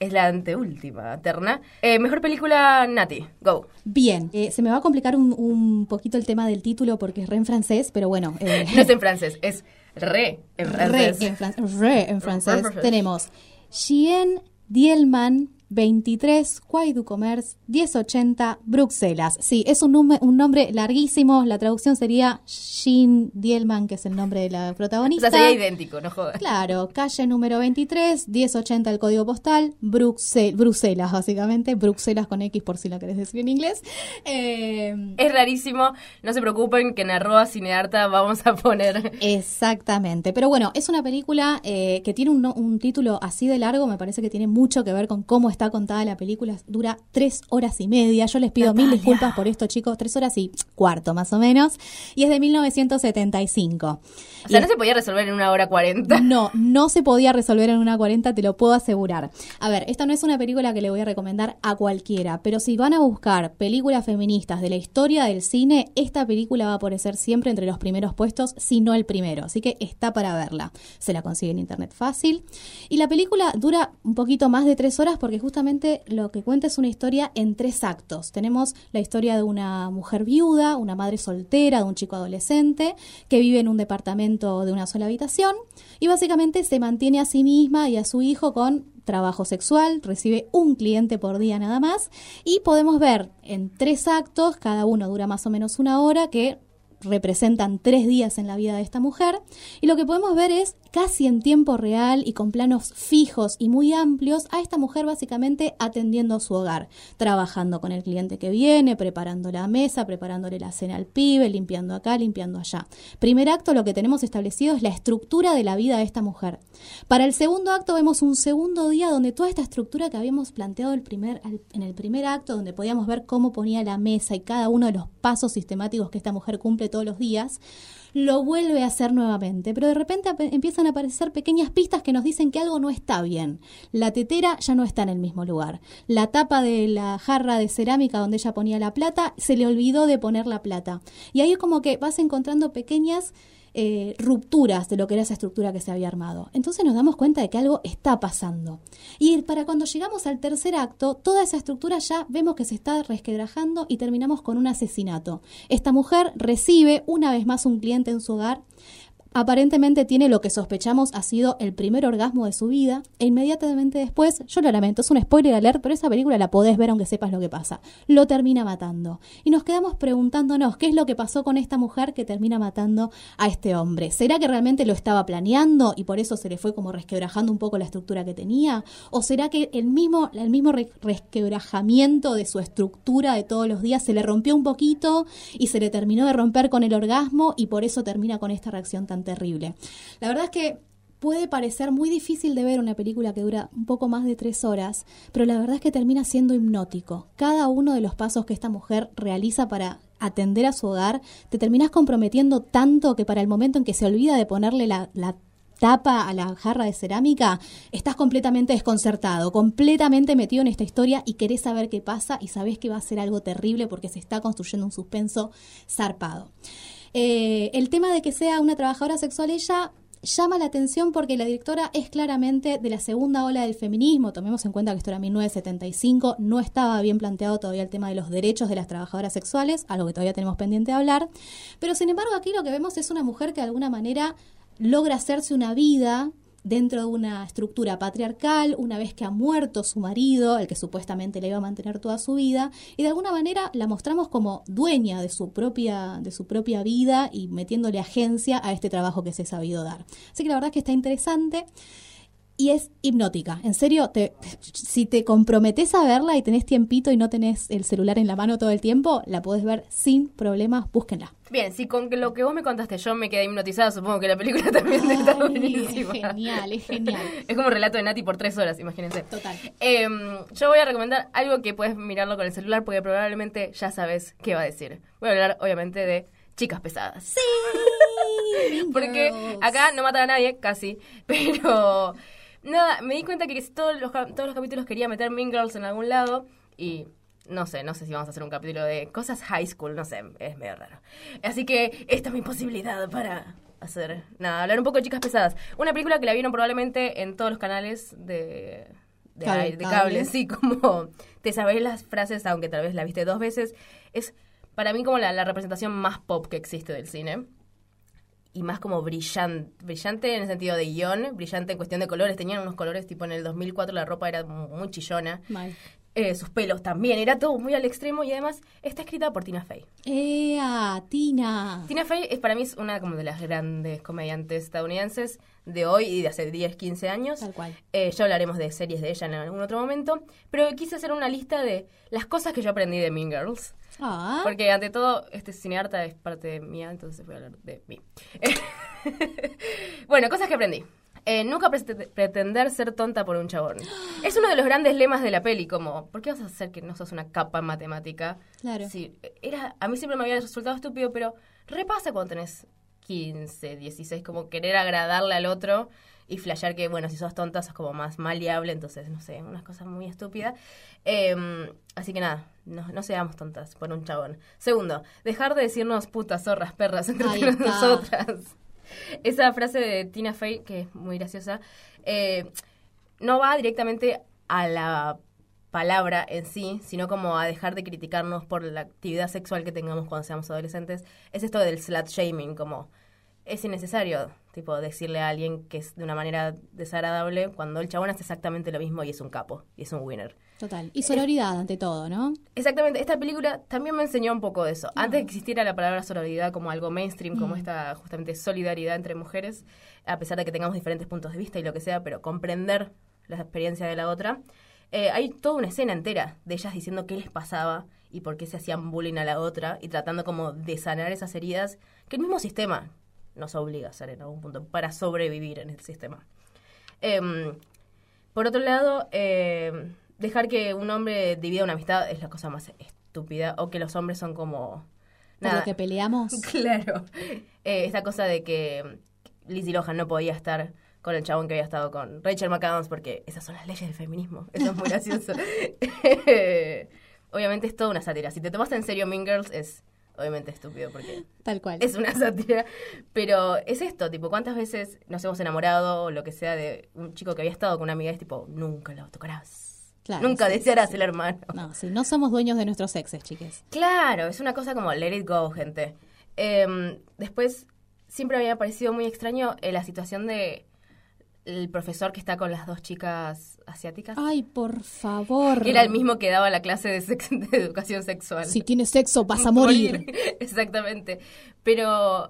Es la anteúltima terna. Eh, mejor película, Nati. Go. Bien, eh, se me va a complicar un, un poquito el tema del título porque es re en francés, pero bueno. eh, No es en francés, es re en re francés. en, fran- re en francés. en francés. Tenemos Chien Dielman 23, Quai du Commerce 1080, Bruxelas. Sí, es un, un nombre larguísimo. La traducción sería Jean Dielman, que es el nombre de la O protagonista. sea, sería idéntico, no jodas. Claro, calle número 23, 1080 el código postal, Bruxel- Bruselas, básicamente. Bruxelas con X por si lo querés decir en inglés. Eh, Es rarísimo, no se preocupen que en arroba cinearta vamos a poner... Exactamente. Pero bueno, es una película eh, que tiene un, un título así de largo, me parece que tiene mucho que ver con cómo está contada la película. Dura tres horas y media. Yo les pido mil disculpas por esto, chicos. Tres horas y cuarto, más o menos. Y es de 1975. O sea, Y no se podía resolver en una hora cuarenta. No, no se podía resolver en una 40, te lo puedo asegurar. A ver, esta no es una película que le voy a recomendar a cualquiera, pero si van a buscar películas feministas de la historia del cine, esta película va a aparecer siempre entre los primeros puestos, si no el primero. Así que está para verla. Se la consigue en internet fácil. Y la película dura un poquito más de tres horas porque justamente lo que cuenta es una historia en tres actos. Tenemos la historia de una mujer viuda, una madre soltera, de un chico adolescente que vive en un departamento de una sola habitación y básicamente se mantiene a sí misma y a su hijo con trabajo sexual, recibe un cliente por día nada más y podemos ver en tres actos, cada uno dura más o menos una hora, que representan tres días en la vida de esta mujer y lo que podemos ver es casi en tiempo real y con planos fijos y muy amplios a esta mujer básicamente atendiendo su hogar, trabajando con el cliente que viene, preparando la mesa, preparándole la cena al pibe, limpiando acá, limpiando allá. Primer acto lo que tenemos establecido es la estructura de la vida de esta mujer. Para el segundo acto vemos un segundo día donde toda esta estructura que habíamos planteado en el primer acto, donde podíamos ver cómo ponía la mesa y cada uno de los pasos sistemáticos que esta mujer cumple todos los días, lo vuelve a hacer nuevamente, pero de repente empiezan a aparecer pequeñas pistas que nos dicen que algo no está bien. La tetera ya no está en el mismo lugar. La tapa de la jarra de cerámica donde ella ponía la plata, se le olvidó de poner la plata. Y ahí es como que vas encontrando pequeñas eh, rupturas de lo que era esa estructura que se había armado. Entonces nos damos cuenta de que algo está pasando. Y para cuando llegamos al tercer acto, toda esa estructura ya vemos que se está resquebrajando y terminamos con un asesinato. Esta mujer recibe una vez más un cliente en su hogar aparentemente tiene lo que sospechamos ha sido el primer orgasmo de su vida e inmediatamente después, yo lo lamento, es un spoiler alert, pero esa película la podés ver aunque sepas lo que pasa, lo termina matando. Y nos quedamos preguntándonos qué es lo que pasó con esta mujer que termina matando a este hombre. ¿Será que realmente lo estaba planeando y por eso se le fue como resquebrajando un poco la estructura que tenía? ¿O será que el mismo, el mismo re- resquebrajamiento de su estructura de todos los días se le rompió un poquito y se le terminó de romper con el orgasmo y por eso termina con esta reacción tan terrible? La verdad es que puede parecer muy difícil de ver una película que dura un poco más de tres horas, pero la verdad es que termina siendo hipnótico. Cada uno de los pasos que esta mujer realiza para atender a su hogar, te terminas comprometiendo tanto que para el momento en que se olvida de ponerle la, la tapa a la jarra de cerámica, estás completamente desconcertado, completamente metido en esta historia y querés saber qué pasa y sabés que va a ser algo terrible porque se está construyendo un suspenso zarpado. Eh, el tema de que sea una trabajadora sexual ella llama la atención porque la directora es claramente de la segunda ola del feminismo. Tomemos en cuenta que esto era 1975, no estaba bien planteado todavía el tema de los derechos de las trabajadoras sexuales, algo que todavía tenemos pendiente de hablar. Pero sin embargo aquí lo que vemos es una mujer que de alguna manera logra hacerse una vida dentro de una estructura patriarcal, una vez que ha muerto su marido, el que supuestamente le iba a mantener toda su vida, y de alguna manera la mostramos como dueña de su propia, de su propia vida y metiéndole agencia a este trabajo que se ha sabido dar. Así que la verdad es que está interesante y es hipnótica. En serio, te, si te comprometes a verla y tenés tiempito y no tenés el celular en la mano todo el tiempo, la podés ver sin problemas, búsquenla. Bien, si con lo que vos me contaste yo me quedé hipnotizada, supongo que la película también Ay, buenísima. es genial, es genial. Es como un relato de Nati por tres horas, imagínense. Total. Eh, yo voy a recomendar algo que puedes mirarlo con el celular porque probablemente ya sabes qué va a decir. Voy a hablar, obviamente, de chicas pesadas. Sí, Porque acá no matan a nadie, casi. Pero nada, me di cuenta que todos los, todos los capítulos quería meter Mean Girls en algún lado. Y no sé, no sé si vamos a hacer un capítulo de cosas high school, no sé, es medio raro. Así que esta es mi posibilidad para hacer, nada, hablar un poco de chicas pesadas. Una película que la vieron probablemente en todos los canales de... De, Cable, ai- de cable. cable, sí, como te sabés las frases, aunque tal vez la viste dos veces. Es para mí como la, la representación más pop que existe del cine y más como brillante, brillante en el sentido de guion, brillante en cuestión de colores. Tenían unos colores tipo en el 2004 la ropa era mu- muy chillona. Eh, sus pelos también, era todo muy al extremo y además está escrita por Tina Fey. ¡Ea, Tina! Tina Fey es para mí es una como de las grandes comediantes estadounidenses de hoy y de hace 10, 15 años. Tal cual. Eh, ya hablaremos de series de ella en algún otro momento, pero quise hacer una lista de las cosas que yo aprendí de Mean Girls. Ah, Porque ante todo, este cinearta es parte mía, entonces voy a hablar de mí. bueno, cosas que aprendí. Eh, nunca prete- pretender ser tonta por un chabón. Es uno de los grandes lemas de la peli, como, ¿por qué vas a hacer que no sos una capa en matemática? Claro. Sí, era, a mí siempre me había resultado estúpido, pero repasa cuando tenés 15, 16, como querer agradarle al otro y flashear que, bueno, si sos tonta sos como más maleable, entonces, no sé, unas cosas muy estúpidas. Eh, así que nada, no, no seamos tontas por un chabón. Segundo, dejar de decirnos putas, zorras, perras entre nosotras. Esa frase de Tina Fey, que es muy graciosa, eh, no va directamente a la palabra en sí, sino como a dejar de criticarnos por la actividad sexual que tengamos cuando seamos adolescentes. Es esto del slut shaming, como es innecesario, tipo, decirle a alguien que es de una manera desagradable cuando el chabón hace exactamente lo mismo y es un capo, y es un winner. Total. Y sororidad ante todo, ¿no? Exactamente, esta película también me enseñó un poco de eso. Antes de que existiera la palabra sororidad como algo mainstream, como esta justamente solidaridad entre mujeres, a pesar de que tengamos diferentes puntos de vista y lo que sea, pero comprender la experiencia de la otra, eh, hay toda una escena entera de ellas diciendo qué les pasaba y por qué se hacían bullying a la otra y tratando como de sanar esas heridas que el mismo sistema nos obliga a hacer en algún punto para sobrevivir en el sistema. Em, por otro lado, eh, dejar que un hombre divida una amistad es la cosa más estúpida. O que los hombres son como. Por lo que peleamos. Claro. Eh, esta cosa de que Lizzie Lohan no podía estar con el chabón que había estado con Rachel McAdams porque esas son las leyes del feminismo. Eso es muy gracioso. obviamente es toda una sátira. Si te tomaste en serio Mean Girls es obviamente estúpido porque Tal cual. es una sátira. Pero es esto, tipo, ¿cuántas veces nos hemos enamorado o lo que sea de un chico que había estado con una amiga? Es tipo, nunca lo tocarás. Claro, nunca sí, desearás sí, el hermano. No, sí, no somos dueños de nuestros exes, chiques. Claro, es una cosa como let it go, gente. Em, después, siempre me había parecido muy extraño eh, la situación de el profesor que está con las dos chicas asiáticas. Ay, por favor. Que era el mismo que daba la clase de, sex- de educación sexual. Si tienes sexo, vas a morir. Exactamente. Pero,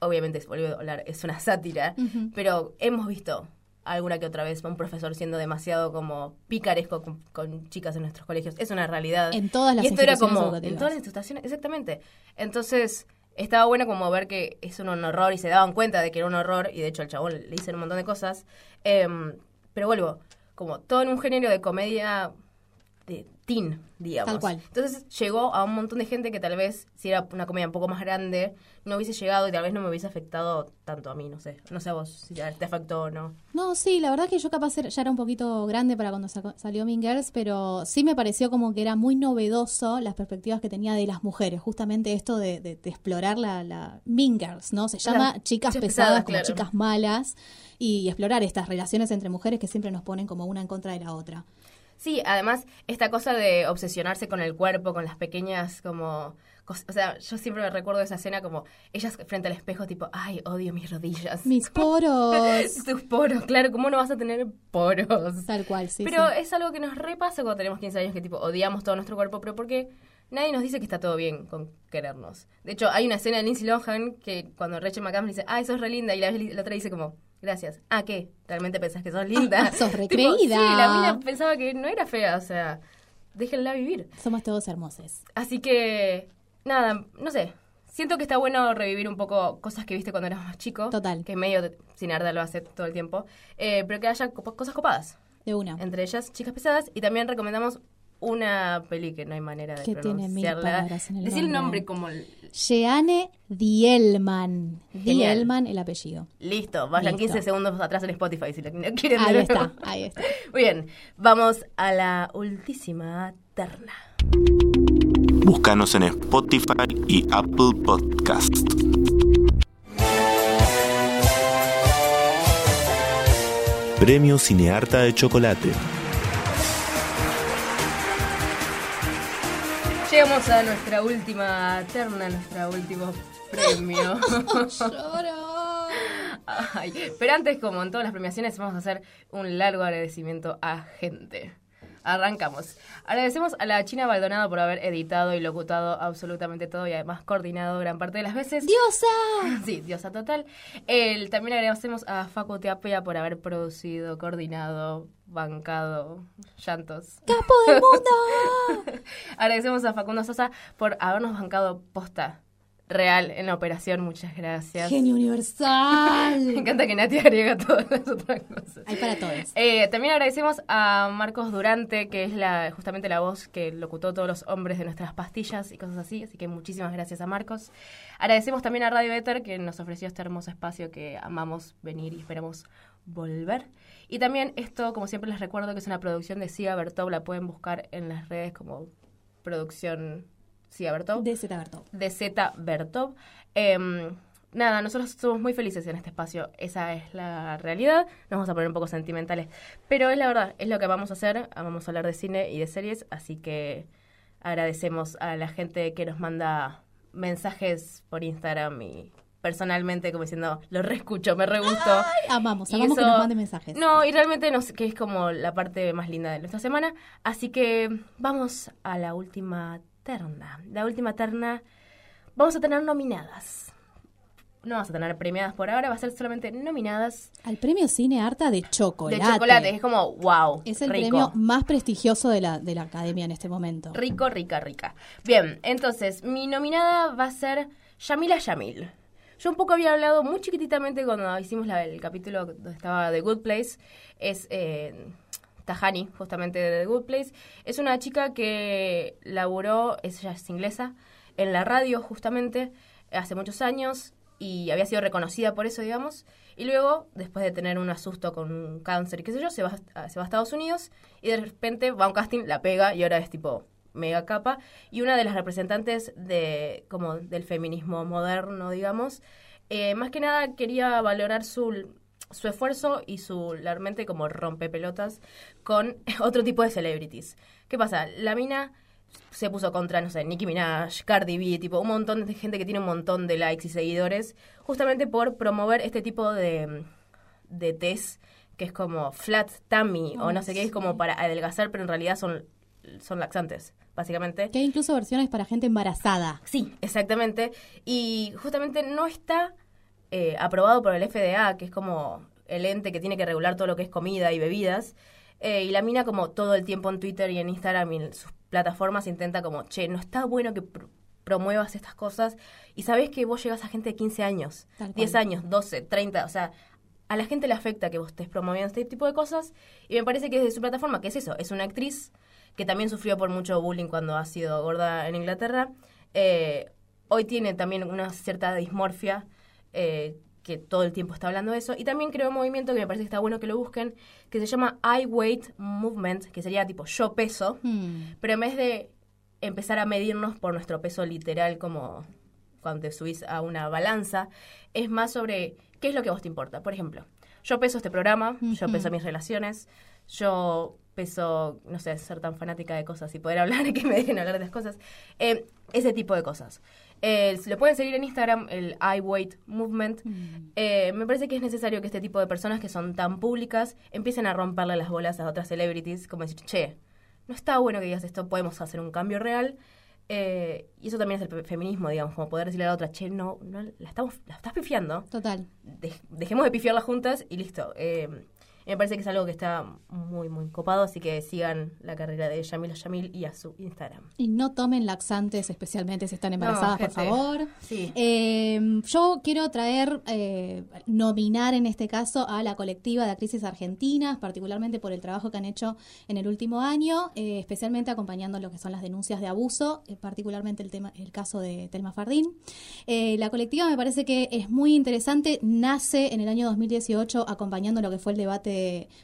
obviamente, vuelvo a hablar, es una sátira. Pero hemos visto alguna que otra vez un profesor siendo demasiado como picaresco con, con chicas en nuestros colegios. Es una realidad. En todas las Y esto era como, educativas. en todas las instituciones, exactamente. Entonces, estaba bueno como ver que es un horror y se daban cuenta de que era un horror y de hecho al chabón le dicen un montón de cosas. Em, pero vuelvo, como todo en un género de comedia de teen, digamos. Tal cual. Entonces llegó a un montón de gente que tal vez, si era una comedia un poco más grande, no hubiese llegado y tal vez no me hubiese afectado tanto a mí, no sé. No sé a vos si te afectó o no. No, sí, la verdad que yo capaz ya era un poquito grande para cuando salió Mean Girls, pero sí me pareció como que era muy novedoso las perspectivas que tenía de las mujeres, justamente esto de, de- de explorar la, la Mean Girls, ¿no? Se llama chicas pesadas pesadas, como claro. chicas malas y explorar estas relaciones entre mujeres que siempre nos ponen como una en contra de la otra. Sí, además, esta cosa de obsesionarse con el cuerpo, con las pequeñas como... O sea, yo siempre me recuerdo esa escena como ellas frente al espejo, tipo, ay, odio mis rodillas. Mis poros. Tus poros, claro, ¿cómo no vas a tener poros? Tal cual, sí. pero sí. es algo que nos repasa cuando tenemos 15 años, que tipo, odiamos todo nuestro cuerpo, pero porque nadie nos dice que está todo bien con querernos. De hecho, hay una escena de Lindsay Lohan que cuando Rachel McAdams dice, ah, sos re linda, y la, la otra dice como, gracias. Ah, ¿qué? ¿Realmente pensás que sos linda? Ah, sos Tipo, recreída. sí, la mina pensaba que no era fea, o sea, déjenla vivir. Somos todos hermosos. Así que, nada, no sé. Siento que está bueno revivir un poco cosas que viste cuando eras más chico. Total. Que medio sin arda lo hace todo el tiempo. Eh, pero que haya cosas copadas. De una. Entre ellas, chicas pesadas. Y también recomendamos una peli que no hay manera de Que tiene mil pronunciarla. palabras en el Decir el nombre. nombre como... Jeanne Dielman. Genial. Dielman el apellido. Listo, vayan Listo. 15 segundos atrás en Spotify si lo quieren Ahí está, ahí está. Muy bien, vamos a la última terna. Búscanos en Spotify y Apple Podcast. Premio Cinearta de Chocolate. Llegamos a nuestra última terna, nuestro último premio. Lloro. Ay, pero antes, como en todas las premiaciones, vamos a hacer un largo agradecimiento a gente. Arrancamos. Agradecemos a la China Baldonado por haber editado y locutado absolutamente todo y además coordinado gran parte de las veces. ¡Diosa! Sí, diosa total. El, también agradecemos a Facu Teapea por haber producido, coordinado, bancado, llantos. ¡Capo del mundo! Agradecemos a Facundo Sosa por habernos bancado posta real en la operación. Muchas gracias. ¡Genio Me universal! encanta que Nati agrega todas las otras cosas. Hay para todos. Eh, también agradecemos a Marcos Durante, que es la justamente la voz que locutó todos los hombres de nuestras pastillas y cosas así. Así que muchísimas gracias a Marcos. Agradecemos también a Radio Éter, que nos ofreció este hermoso espacio que amamos venir y esperamos volver. Y también esto, como siempre les recuerdo, que es una producción de Sia Bertov. La pueden buscar en las redes como producción Sia Bertov De Z Berto. de Z Bertov. Em, nada, nosotros somos muy felices en este espacio. Esa es la realidad. Nos vamos a poner un poco sentimentales. Pero es la verdad, es lo que vamos a hacer. Vamos a hablar de cine y de series. Así que agradecemos a la gente que nos manda mensajes por Instagram y personalmente como diciendo, lo reescucho, me re gustó. Amamos, Y amamos que nos manden mensajes. No, y realmente nos, que es como la parte más linda de nuestra semana. Así que vamos a la última terna. La última terna vamos a tener nominadas. No vamos a tener premiadas por ahora, va a ser solamente nominadas Al premio Cine Arta de chocolate. de chocolate. Es como, wow. Es el rico. premio más prestigioso de la, de la academia en este momento. Rico, rica, rica. Bien, entonces, mi nominada va a ser Yamila Yamil. Yo un poco había hablado muy chiquititamente cuando hicimos la- el capítulo donde estaba The Good Place. Es eh, Tahani, justamente de The Good Place. Es una chica que laburó, ella es inglesa, en la radio justamente hace muchos años y había sido reconocida por eso, digamos. Y luego, después de tener un asusto con un cáncer y qué sé yo, se va, a- se va a Estados Unidos y de repente va a un casting, la pega y ahora es tipo mega capa. Y una de las representantes de como del feminismo moderno, digamos, eh, más que nada quería valorar su, su esfuerzo y su realmente como rompepelotas con otro tipo de celebrities. ¿Qué pasa? La mina se puso contra, no sé, Nicki Minaj, Cardi B, tipo un montón de gente que tiene un montón de likes y seguidores, justamente por promover este tipo de, de test que es como flat tummy o no sé qué, es como para adelgazar, pero en realidad son, son laxantes, básicamente. Que hay incluso versiones para gente embarazada. Sí, exactamente. Y justamente no está eh, aprobado por el FDA, que es como el ente que tiene que regular todo lo que es comida y bebidas. Eh, y la mina como todo el tiempo en Twitter y en Instagram y en sus plataformas intenta como, che, no está bueno que pr- promuevas estas cosas. Y sabés que vos llegas a gente de 15 años, Tal cual. 10 años, 12, 30, o sea, a la gente le afecta que vos estés promoviendo este tipo de cosas. Y me parece que desde su plataforma, que es eso, es una actriz que también sufrió por mucho bullying cuando ha sido gorda en Inglaterra, eh, hoy tiene también una cierta dismorfia eh, que todo el tiempo está hablando de eso. Y también creó un movimiento que me parece que está bueno que lo busquen, que se llama I Weight Movement, que sería tipo yo peso, Hmm. pero en vez de empezar a medirnos por nuestro peso literal como cuando te subís a una balanza, es más sobre qué es lo que a vos te importa. Por ejemplo, yo peso este programa, yo peso mis relaciones, yo peso, no sé, ser tan fanática de cosas y poder hablar y que me dejen hablar de las cosas. Eh, ese tipo de cosas. Eh, lo pueden seguir en Instagram, el I Weight Movement. Eh, me parece que es necesario que este tipo de personas que son tan públicas empiecen a romperle las bolas a otras celebrities, como decir, che, no está bueno que digas esto, podemos hacer un cambio real. Eh, y eso también es el fe- feminismo, digamos, como poder decirle a la otra, che, no, no la, estamos, la estás pifiando. Total. Dej- dejemos de pifiarlas juntas y listo. Me parece que es algo que está muy, muy copado, así que sigan la carrera de Yamila Yamil y a su Instagram. Y no tomen laxantes, especialmente si están embarazadas, por favor. Sí. Eh, yo quiero traer, eh, nominar en este caso a la colectiva de actrices argentinas, particularmente por el trabajo que han hecho en el último año, eh, especialmente acompañando lo que son las denuncias de abuso, eh, particularmente el tema, el caso de Telma Fardín. Eh, la colectiva me parece que es muy interesante, nace en el año 2018 acompañando lo que fue el debate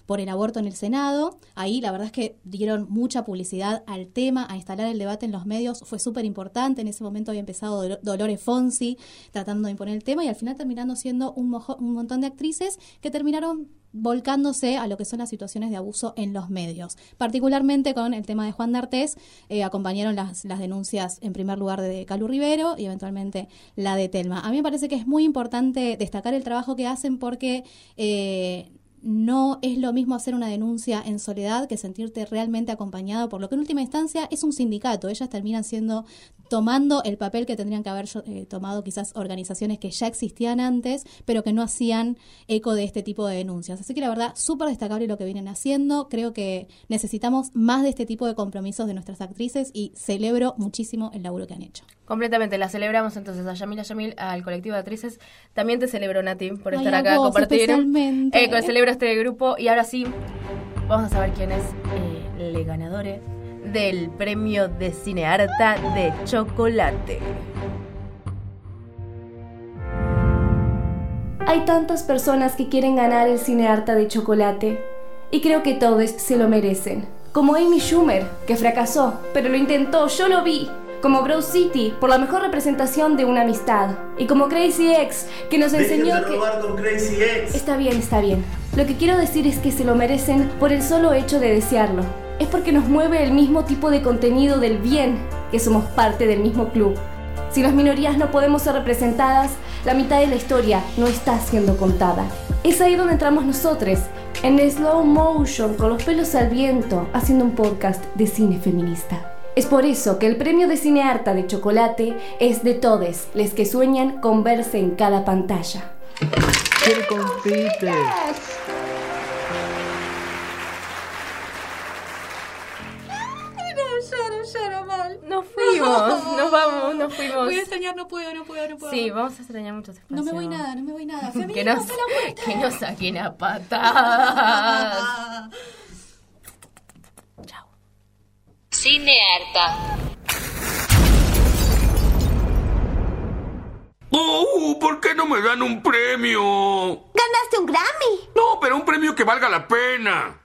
por el aborto en el Senado. Ahí la verdad es que dieron mucha publicidad al tema, a instalar el debate en los medios, fue súper importante. En ese momento había empezado Dolo- Dolores Fonsi tratando de imponer el tema y al final terminando siendo un, montón de actrices que terminaron volcándose a lo que son las situaciones de abuso en los medios. Particularmente con el tema de Juan D'Artés, eh, acompañaron las, las denuncias en primer lugar de Calu Rivero y eventualmente la de Telma. A mí me parece que es muy importante destacar el trabajo que hacen porque... eh, no es lo mismo hacer una denuncia en soledad que sentirte realmente acompañado por lo que en última instancia es un sindicato. Ellas terminan siendo tomando el papel que tendrían que haber eh, tomado quizás organizaciones que ya existían antes, pero que no hacían eco de este tipo de denuncias. Así que la verdad, súper destacable lo que vienen haciendo. Creo que necesitamos más de este tipo de compromisos de nuestras actrices y celebro muchísimo el laburo que han hecho. Completamente, la celebramos entonces a Yamila Yamil, al colectivo de actrices. También te celebro, Nati, por Ay, estar a acá, vos compartir. especialmente. Eh, con- celebro este grupo y ahora sí, vamos a saber quién es eh, el ganador del premio de Cinearta de Chocolate. Hay tantas personas que quieren ganar el cinearta de chocolate y creo que todos se lo merecen. Como Amy Schumer, que fracasó, pero lo intentó, yo lo vi. Como Bro City, por la mejor representación de una amistad. Y como Crazy X, que nos enseñó que... con Crazy X. Está bien, está bien. Lo que quiero decir es que se lo merecen por el solo hecho de desearlo. Es porque nos mueve el mismo tipo de contenido del bien, que somos parte del mismo club. Si las minorías no podemos ser representadas, la mitad de la historia no está siendo contada. Es ahí donde entramos nosotros, en slow motion, con los pelos al viento, haciendo un podcast de cine feminista. Es por eso que el premio de cinearta de chocolate es de todes, les que sueñan con verse en cada pantalla. ¿Quién compite? Nos fuimos, nos vamos, nos fuimos. Voy a extrañar, no puedo, no puedo, no puedo. Sí, vamos a extrañar muchos espacios. No me voy nada, no me voy nada. Que nos, que nos saquen a patadas. Cinearta. ¡Oh! ¿Por qué no me dan un premio? ¡Ganaste un Grammy! No, pero un premio que valga la pena.